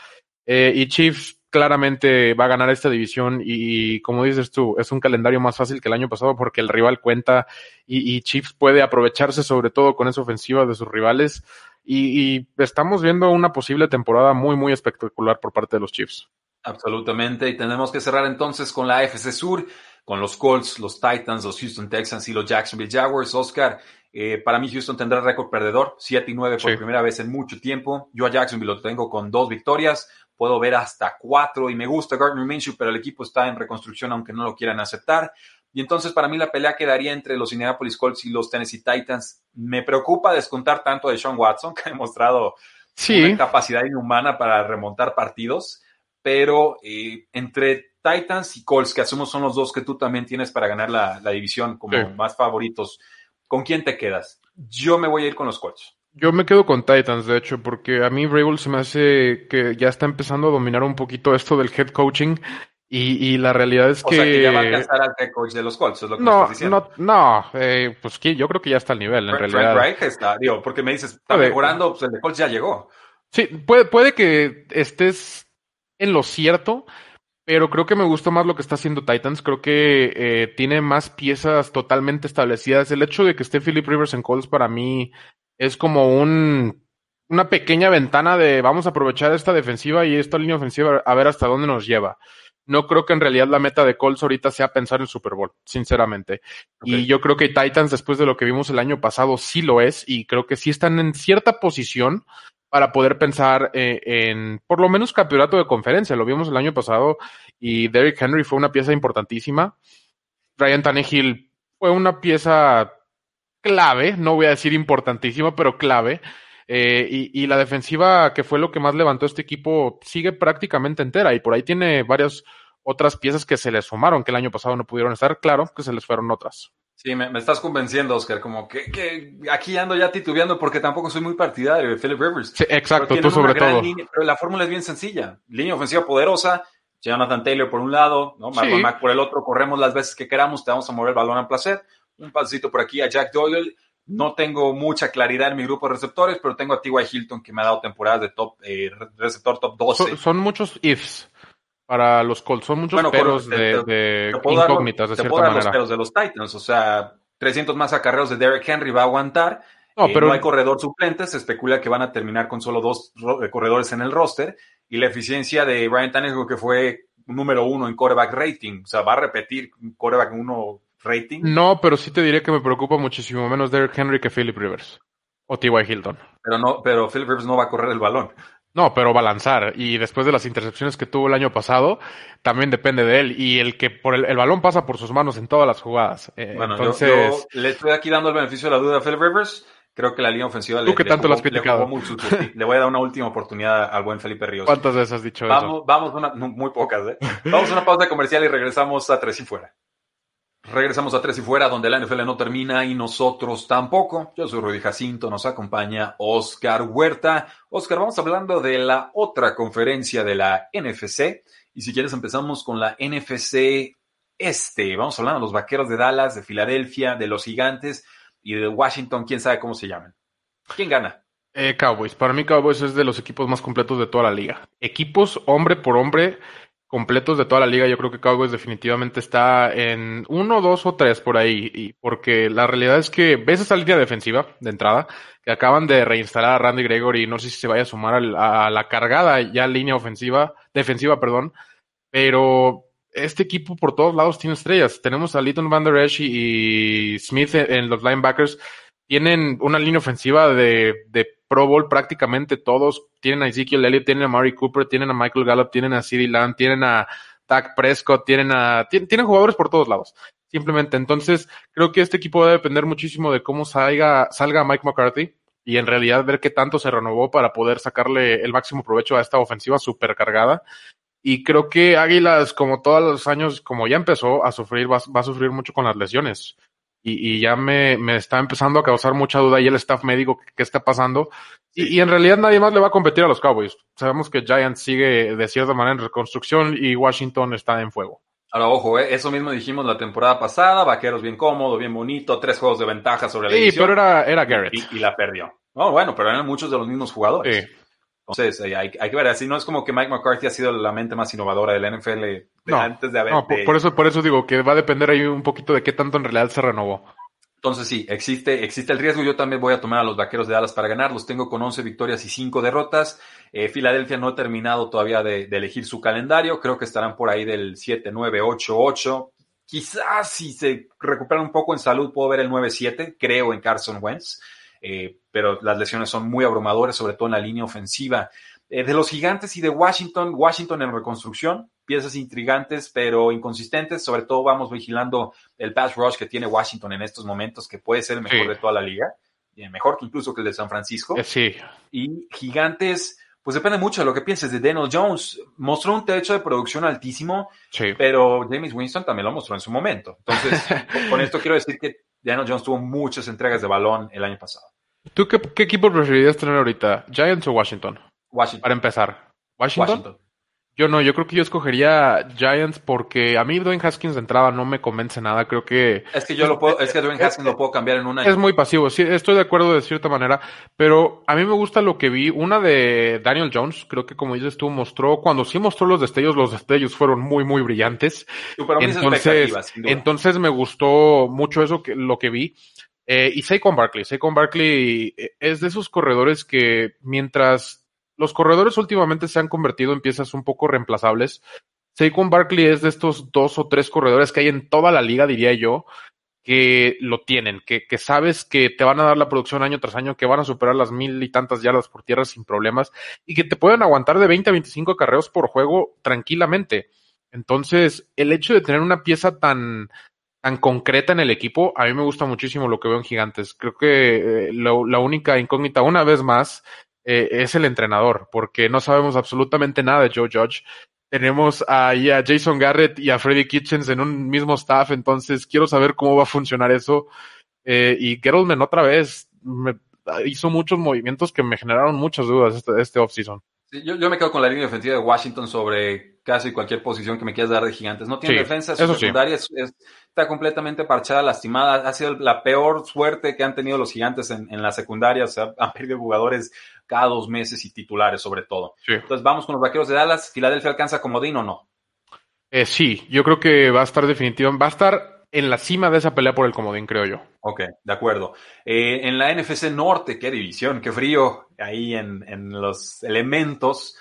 Eh, y Chiefs claramente va a ganar esta división y, como dices tú, es un calendario más fácil que el año pasado porque el rival cuenta y, Chiefs puede aprovecharse sobre todo con esa ofensiva de sus rivales y, estamos viendo una posible temporada muy, muy espectacular por parte de los Chiefs. Absolutamente, y tenemos que cerrar entonces con la AFC Sur, con los Colts, los Titans, los Houston Texans y los Jacksonville Jaguars. Oscar, eh, para mí Houston tendrá récord perdedor, 7 y 9 por primera vez en mucho tiempo. Yo a Jacksonville lo tengo con dos victorias puedo ver hasta cuatro y me gusta Gardner Minshew, pero el equipo está en reconstrucción aunque no lo quieran aceptar. Y entonces para mí la pelea quedaría entre los Indianapolis Colts y los Tennessee Titans. Me preocupa descontar tanto de Sean Watson, <laughs> que ha demostrado una capacidad inhumana para remontar partidos, pero eh, entre Titans y Colts, que asumo son los dos que tú también tienes para ganar la, división como más favoritos, ¿con quién te quedas? Yo me voy a ir con los Colts. Yo me quedo con Titans, de hecho, porque a mí Vrabel se me hace que ya está empezando a dominar un poquito esto del head coaching y, la realidad es que... O sea, que ya va a alcanzar al head coach de los Colts, es lo que no, estás diciendo. No, no, eh, pues que yo creo que ya está al nivel, en realidad. Frank Reich está, digo, porque me dices, está mejorando, pues el de Colts ya llegó. Sí, puede, puede que estés en lo cierto, pero creo que me gustó más lo que está haciendo Titans. Creo que eh, tiene más piezas totalmente establecidas. El hecho de que esté Philip Rivers en Colts para mí es como un, una pequeña ventana de vamos a aprovechar esta defensiva y esta línea ofensiva a ver hasta dónde nos lleva. No creo que en realidad la meta de Colts ahorita sea pensar en Super Bowl, sinceramente. Y yo creo que Titans, después de lo que vimos el año pasado, sí lo es y creo que sí están en cierta posición para poder pensar eh, en por lo menos campeonato de conferencia. Lo vimos el año pasado y Derrick Henry fue una pieza importantísima. Ryan Tannehill fue una pieza clave, no voy a decir importantísima, pero clave. Eh, y, la defensiva, que fue lo que más levantó este equipo, sigue prácticamente entera y por ahí tiene varias otras piezas que se les sumaron, que el año pasado no pudieron estar, claro que se les fueron otras. Sí, me, estás convenciendo, Oscar, como que, que, aquí ando ya titubeando porque tampoco soy muy partidario de Philip Rivers. Sí, exacto, tú sobre todo. pero la fórmula es bien sencilla. Línea ofensiva poderosa, Jonathan Taylor por un lado, ¿no? Marlon Mack por el otro, corremos las veces que queramos, te vamos a mover el balón a placer un pasito por aquí a Jack Doyle. No tengo mucha claridad en mi grupo de receptores, pero tengo a T.Y. Hilton que me ha dado temporadas de top, eh, receptor top 12. Son, son, muchos ifs para los Colts, son muchos bueno, peros te, de, de te incógnitas, dar, de cierta puedo dar manera. los peros de los Titans, o sea, 300 más acarreos de Derrick Henry va a aguantar. No, eh, pero no hay corredor suplente, se especula que van a terminar con solo dos ro- corredores en el roster y la eficiencia de Ryan Tannehill que fue número uno en quarterback rating, o sea, va a repetir un quarterback uno rating. No, pero sí te diré que me preocupa muchísimo menos Derrick Henry que Philip Rivers o T.Y. Hilton. Pero no, pero Philip Rivers no va a correr el balón. No, pero va a lanzar. Y después de las intercepciones que tuvo el año pasado, también depende de él. Y el que por el, el balón pasa por sus manos en todas las jugadas. Eh, Bueno, entonces, yo, le estoy aquí dando el beneficio de la duda a Philip Rivers. Creo que la línea ofensiva le, que le tanto jugó- le jugó sucio, sí. Le voy a dar una última oportunidad al buen Felipe Ríos. ¿cuántas veces has dicho eso? Vamos, vamos a una, no, muy pocas, ¿eh? Vamos a una pausa comercial y regresamos a Tres y Fuera. Regresamos a Tres y Fuera, donde la NFL no termina y nosotros tampoco. Yo soy Rudy Jacinto, nos acompaña Oscar Huerta. Oscar, vamos hablando de la otra conferencia de la NFC. Y si quieres empezamos con la NFC Este. Vamos hablando de los Vaqueros de Dallas, de Filadelfia, de los Gigantes y de Washington, quién sabe cómo se llaman. ¿Quién gana? Eh, Cowboys. Para mí Cowboys es de los equipos más completos de toda la liga. Equipos hombre por hombre completos de toda la liga. Yo creo que Cowboys definitivamente está en uno, dos o tres por ahí. Y porque la realidad es que ves esa línea defensiva de entrada que acaban de reinstalar a Randy Gregory. No sé si se vaya a sumar a la cargada ya línea ofensiva, defensiva, perdón. Pero este equipo por todos lados tiene estrellas. Tenemos a Litton Van Der Esch y, Smith en, en los linebackers tienen una línea ofensiva de, de Pro Bowl prácticamente todos. Tienen a Ezekiel Elliott, tienen a Mari Cooper, tienen a Michael Gallup, tienen a CeeDee Lamb, tienen a Dak Prescott, tienen a, tien- tienen jugadores por todos lados. Simplemente. Entonces, creo que este equipo va a depender muchísimo de cómo salga, salga Mike McCarthy y en realidad ver qué tanto se renovó para poder sacarle el máximo provecho a esta ofensiva supercargada. Y creo que Águilas, como todos los años, como ya empezó a sufrir, va, va a sufrir mucho con las lesiones y, y ya me, me está empezando a causar mucha duda y el staff médico qué, qué está pasando. Y, y en realidad nadie más le va a competir a los Cowboys. Sabemos que Giants sigue de cierta manera en reconstrucción y Washington está en fuego. Ahora, ojo, ¿eh? eso mismo dijimos la temporada pasada, Vaqueros bien cómodo, bien bonito, tres juegos de ventaja sobre la Sí, división. pero era, era Garrett. y, y la perdió. No, bueno, pero eran muchos de los mismos jugadores. Sí. Entonces, eh, hay, hay que ver, así no es como que Mike McCarthy ha sido la mente más innovadora de la NFL de- No, antes de haber... No, por, eso, por eso digo que va a depender ahí un poquito de qué tanto en realidad se renovó. Entonces sí, existe, existe el riesgo. Yo también voy a tomar a los Vaqueros de Dallas para ganar. Los tengo con 11 victorias y 5 derrotas. Eh, Filadelfia no ha terminado todavía de, de elegir su calendario. Creo que estarán por ahí del 7, 9, 8, 8. Quizás si se recuperan un poco en salud puedo ver el 9-7. Creo en Carson Wentz. Eh, pero las lesiones son muy abrumadoras, sobre todo en la línea ofensiva. Eh, de los gigantes y de Washington, Washington en reconstrucción, piezas intrigantes pero inconsistentes, sobre todo vamos vigilando el pass rush que tiene Washington en estos momentos, que puede ser el mejor Sí. de toda la liga, eh, mejor que incluso que el de San Francisco. Eh, sí, Y gigantes, pues depende mucho de lo que pienses de Daniel Jones. Mostró un techo de producción altísimo, sí. pero James Winston también lo mostró en su momento. Entonces, <laughs> con esto quiero decir que Daniel Jones tuvo muchas entregas de balón el año pasado. ¿Tú qué, qué equipo preferirías tener ahorita? ¿Giants o Washington? Washington. Para empezar. ¿Washington? Washington. Yo no, yo creo que yo escogería Giants porque a mí Dwayne Haskins de entrada no me convence nada. Creo que Es que yo lo puedo, es que Dwayne Haskins lo puedo cambiar en un año. es muy pasivo. Sí, estoy de acuerdo de cierta manera, pero a mí me gusta lo que vi. Una de Daniel Jones, creo que como dices tú, mostró, cuando sí mostró los destellos, los destellos fueron muy, muy brillantes. Entonces, entonces me gustó mucho eso que lo que vi. Eh, y Saquon Barkley, Saquon Barkley eh, es de esos corredores que mientras los corredores últimamente se han convertido en piezas un poco reemplazables, Saquon Barkley es de estos dos o tres corredores que hay en toda la liga, diría yo, que lo tienen, que, sabes que te van a dar la producción año tras año, que van a superar las mil y tantas yardas por tierra sin problemas y que te pueden aguantar de 20 a 25 carreos por juego tranquilamente. Entonces, el hecho de tener una pieza tan, tan concreta en el equipo, a mí me gusta muchísimo lo que veo en Gigantes. Creo que eh, la única incógnita, una vez más, eh, es el entrenador, porque no sabemos absolutamente nada de Joe Judge. Tenemos ahí a Jason Garrett y a Freddy Kitchens en un mismo staff, entonces quiero saber cómo va a funcionar eso. Eh, y Gettleman otra vez hizo muchos movimientos que me generaron muchas dudas este, este offseason. Yo, yo me quedo con la línea ofensiva de Washington sobre casi cualquier posición que me quieras dar de gigantes. No tiene defensa, su secundaria está completamente parchada, lastimada. Ha sido la peor suerte que han tenido los gigantes en, la secundaria. O sea, <laughs> han perdido jugadores cada dos meses y titulares sobre todo. Entonces vamos con los vaqueros de Dallas. ¿Filadelfia alcanza comodín o no? Eh, sí, yo creo que va a estar definitivo. Va a estar en la cima de esa pelea por el comodín, creo yo. Ok, de acuerdo. Eh, en la NFC Norte, qué división, qué frío ahí en, en los elementos.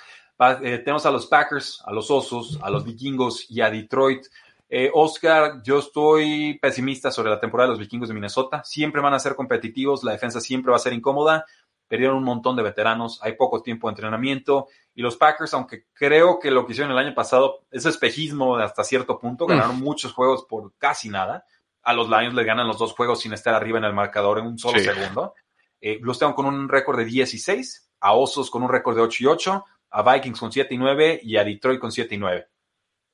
Eh, tenemos a los Packers, a los Osos, a los Vikingos y a Detroit. Eh, Oscar, yo estoy pesimista sobre la temporada de los Vikingos de Minnesota. Siempre van a ser competitivos, la defensa siempre va a ser incómoda. Perdieron un montón de veteranos, hay poco tiempo de entrenamiento. Y los Packers, aunque creo que lo que hicieron el año pasado es espejismo hasta cierto punto, ganaron muchos juegos por casi nada. A los Lions les ganan los dos juegos sin estar arriba en el marcador en un solo segundo. Eh, los tengo con un récord de 16, a Osos con un récord de 8 y 8, a Vikings con 7 y 9 y a Detroit con 7 y 9.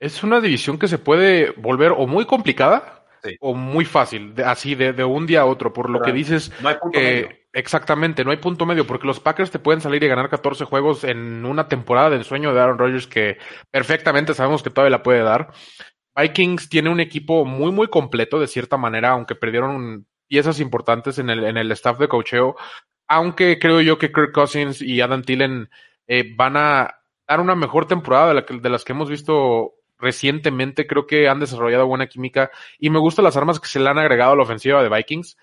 Es una división que se puede volver o muy complicada o muy fácil, así de, un día a otro, por lo que dices. No hay punto medio. Exactamente, no hay punto medio, porque los Packers te pueden salir y ganar 14 juegos en una temporada del sueño de Aaron Rodgers que perfectamente sabemos que todavía la puede dar. Vikings tiene un equipo muy, muy completo de cierta manera, aunque perdieron piezas importantes en el, en el staff de cocheo. Aunque creo yo que Kirk Cousins y Adam Tillen eh, van a dar una mejor temporada de, la de las que hemos visto recientemente. Creo que han desarrollado buena química y me gustan las armas que se le han agregado a la ofensiva de Vikings.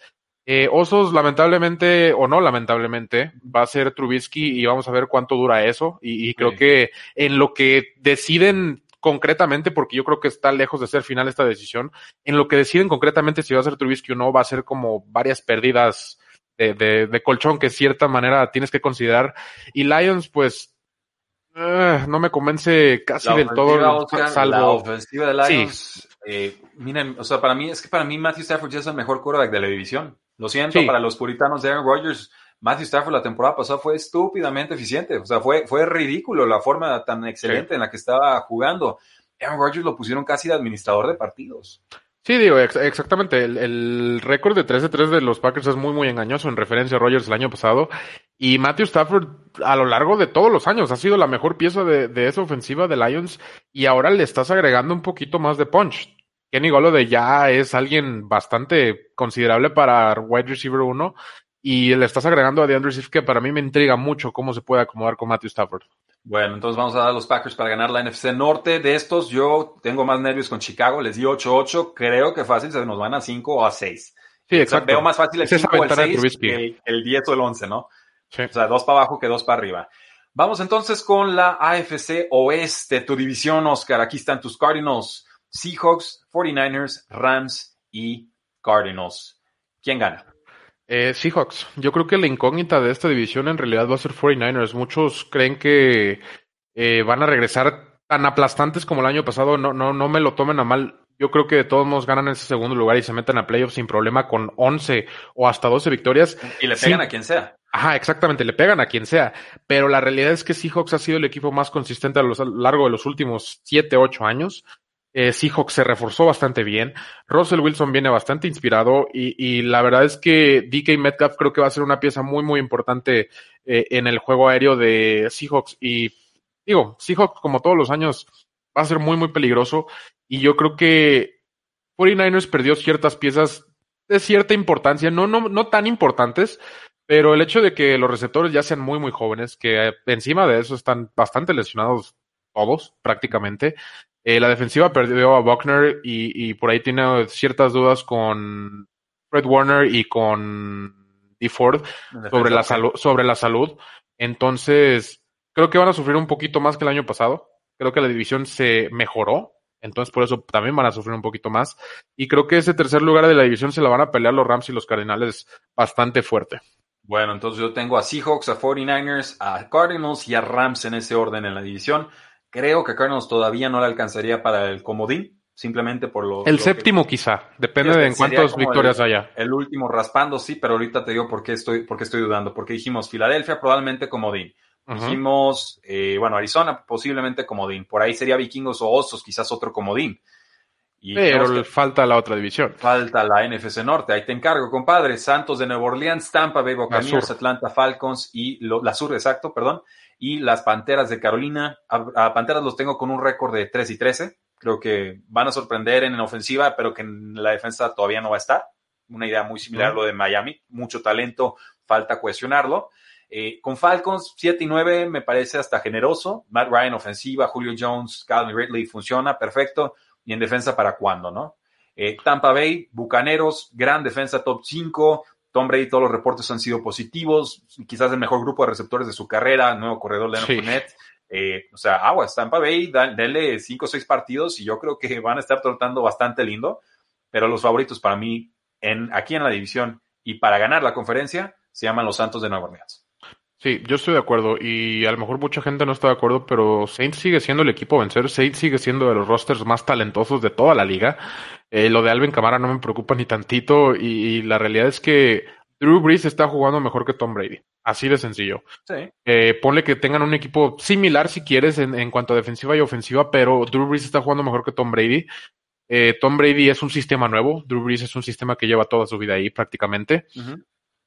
Eh, Osos, lamentablemente, o no lamentablemente, va a ser Trubisky y vamos a ver cuánto dura eso. Y, creo que en lo que deciden concretamente, porque yo creo que está lejos de ser final esta decisión, en lo que deciden concretamente si va a ser Trubisky o no, va a ser como varias pérdidas de, de, colchón que de cierta manera tienes que considerar. Y Lions, pues, eh, no me convence casi del todo. salvo... La ofensiva de Lions, eh, miren, o sea, para mí, es que para mí Matthew Stafford ya es el mejor quarterback de la división. Lo siento, para los puritanos de Aaron Rodgers, Matthew Stafford la temporada pasada fue estúpidamente eficiente. O sea, fue, fue ridículo la forma tan excelente en la que estaba jugando. Aaron Rodgers lo pusieron casi de administrador de partidos. Sí, digo, exactamente. El, récord de 13 3 de los Packers es muy, muy engañoso en referencia a Rogers el año pasado. Y Matthew Stafford, a lo largo de todos los años, ha sido la mejor pieza de, de esa ofensiva de Lions. Y ahora le estás agregando un poquito más de punch. Kenny de ya es alguien bastante considerable para wide receiver 1. Y le estás agregando a DeAndre Swift, que para mí me intriga mucho cómo se puede acomodar con Matthew Stafford. Bueno, entonces vamos a dar a los Packers para ganar la NFC Norte. De estos, yo tengo más nervios con Chicago. Les di 8-8. Creo que fácil se nos van a 5 o a 6. Sí, exacto. veo más fácil el 5 o el 6 que el, 10 o el 11, ¿no? Sí. O sea, dos para abajo que dos para arriba. Vamos entonces con la AFC Oeste, tu división, Oscar. Aquí están tus Cardinals, Seahawks, 49ers, Rams y Cardinals. ¿Quién gana? Eh, Seahawks. Yo creo que la incógnita de esta división en realidad va a ser 49ers. Muchos creen que eh, van a regresar tan aplastantes como el año pasado. No, no, no me lo tomen a mal. Yo creo que de todos modos ganan ese segundo lugar y se meten a playoffs sin problema con 11 o hasta 12 victorias. Y le pegan a quien sea. Ajá, exactamente, le pegan a quien sea. Pero la realidad es que Seahawks ha sido el equipo más consistente a lo largo de los últimos 7, 8 años. Eh, Seahawks se reforzó bastante bien. Russell Wilson viene bastante inspirado y, la verdad es que DK Metcalf creo que va a ser una pieza muy, muy importante eh, en el juego aéreo de Seahawks. Y digo, Seahawks como todos los años va a ser muy, muy peligroso. Y yo creo que 49ers perdió ciertas piezas de cierta importancia, no, no, no tan importantes, pero el hecho de que los receptores ya sean muy, muy jóvenes, que encima de eso están bastante lesionados todos prácticamente, eh, la defensiva perdió a Buckner y, por ahí tiene ciertas dudas con Fred Warner y con D. Ford sobre la, salud, sobre la salud. Entonces, creo que van a sufrir un poquito más que el año pasado. Creo que la división se mejoró. Entonces, por eso también van a sufrir un poquito más. Y creo que ese tercer lugar de la división se la van a pelear los Rams y los Cardinals bastante fuerte. Bueno, entonces yo tengo a Seahawks, a 49ers, a Cardinals y a Rams en ese orden en la división. Creo que Cardinals todavía no le alcanzaría para el comodín, simplemente por lo. El séptimo, quizá, depende de en cuántas victorias haya. El último raspando, sí, pero ahorita te digo por qué estoy, por qué estoy dudando. Porque dijimos Filadelfia, probablemente comodín. Dijimos, eh, bueno, Arizona, posiblemente comodín. Por ahí sería Vikingos o Osos, quizás otro comodín. Pero falta la otra división. Falta la NFC Norte. Ahí te encargo, compadre. Santos de Nueva Orleans, Tampa Bay Buccaneers, Atlanta Falcons y la sur, exacto, perdón. Y las Panteras de Carolina. A, Panteras los tengo con un récord de 3 y 13. Creo que van a sorprender en, ofensiva, pero que en la defensa todavía no va a estar. Una idea muy similar a lo de Miami. Mucho talento, falta cuestionarlo. Eh, con Falcons, 7 y 9 me parece hasta generoso. Matt Ryan ofensiva, Julio Jones, Calvin Ridley funciona, perfecto. Y en defensa, ¿para cuándo, no? Eh, Tampa Bay, Bucaneros, gran defensa top 5. Tom Brady, todos los reportes han sido positivos. Quizás el mejor grupo de receptores de su carrera, nuevo corredor de sí. Eh, o sea, aguas, Tampa Bay, denle 5 o 6 partidos y yo creo que van a estar tratando bastante lindo. Pero los favoritos para mí, en, aquí en la división y para ganar la conferencia, se llaman los Santos de Nueva Orleans. Sí, yo estoy de acuerdo y a lo mejor mucha gente no está de acuerdo, pero Saints sigue siendo el equipo a vencer. Saints sigue siendo de los rosters más talentosos de toda la liga. Eh, lo de Alvin Camara no me preocupa ni tantito y, la realidad es que Drew Brees está jugando mejor que Tom Brady. Así de sencillo. Sí. Eh, ponle que tengan un equipo similar si quieres en, cuanto a defensiva y ofensiva, pero Drew Brees está jugando mejor que Tom Brady. Eh, Tom Brady es un sistema nuevo. Drew Brees es un sistema que lleva toda su vida ahí prácticamente.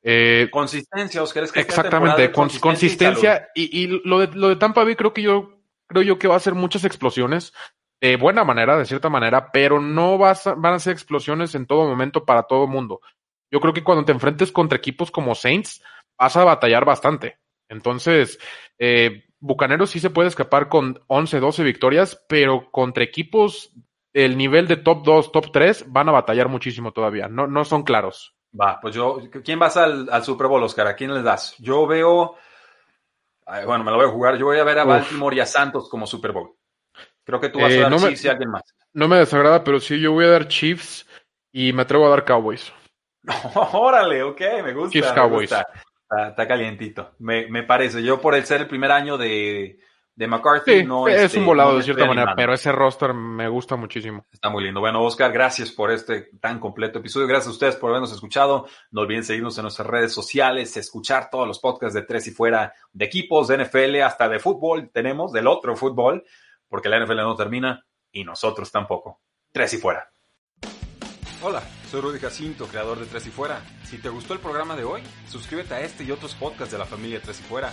Eh, consistencia, Oscar, es que exactamente, consistencia, y, y, lo, de, lo de Tampa Bay creo que yo creo yo que va a ser muchas explosiones de buena manera, de cierta manera, pero no vas van a ser explosiones en todo momento para todo el mundo. Yo creo que cuando te enfrentes contra equipos como Saints, vas a batallar bastante. Entonces, eh, Bucaneros sí se puede escapar con 11, 12 victorias, pero contra equipos el nivel de top 2, top 3 van a batallar muchísimo todavía. No, no son claros. Va, pues yo, ¿quién vas al, al Super Bowl, Oscar? ¿A quién les das? Yo veo, bueno, me lo voy a jugar, yo voy a ver a Baltimore y a Santos como Super Bowl. Creo que tú vas a eh, dar Chiefs y alguien más. No me desagrada, pero sí, yo voy a dar Chiefs y me atrevo a dar Cowboys. <laughs> Órale, ok, me gusta. Chiefs Cowboys. Está, calientito, me, me parece. Yo por el ser el primer año de, de McCarthy. no es este, un volado de cierta manera, pero ese roster me gusta muchísimo. Está muy lindo. Bueno, Oscar, gracias por este tan completo episodio. Gracias a ustedes por habernos escuchado. No olviden seguirnos en nuestras redes sociales, escuchar todos los podcasts de Tres y Fuera, de equipos, de NFL, hasta de fútbol. Tenemos del otro fútbol, porque la NFL no termina y nosotros tampoco. Tres y Fuera. Hola, soy Rudy Jacinto, creador de Tres y Fuera. Si te gustó el programa de hoy, suscríbete a este y otros podcasts de la familia Tres y Fuera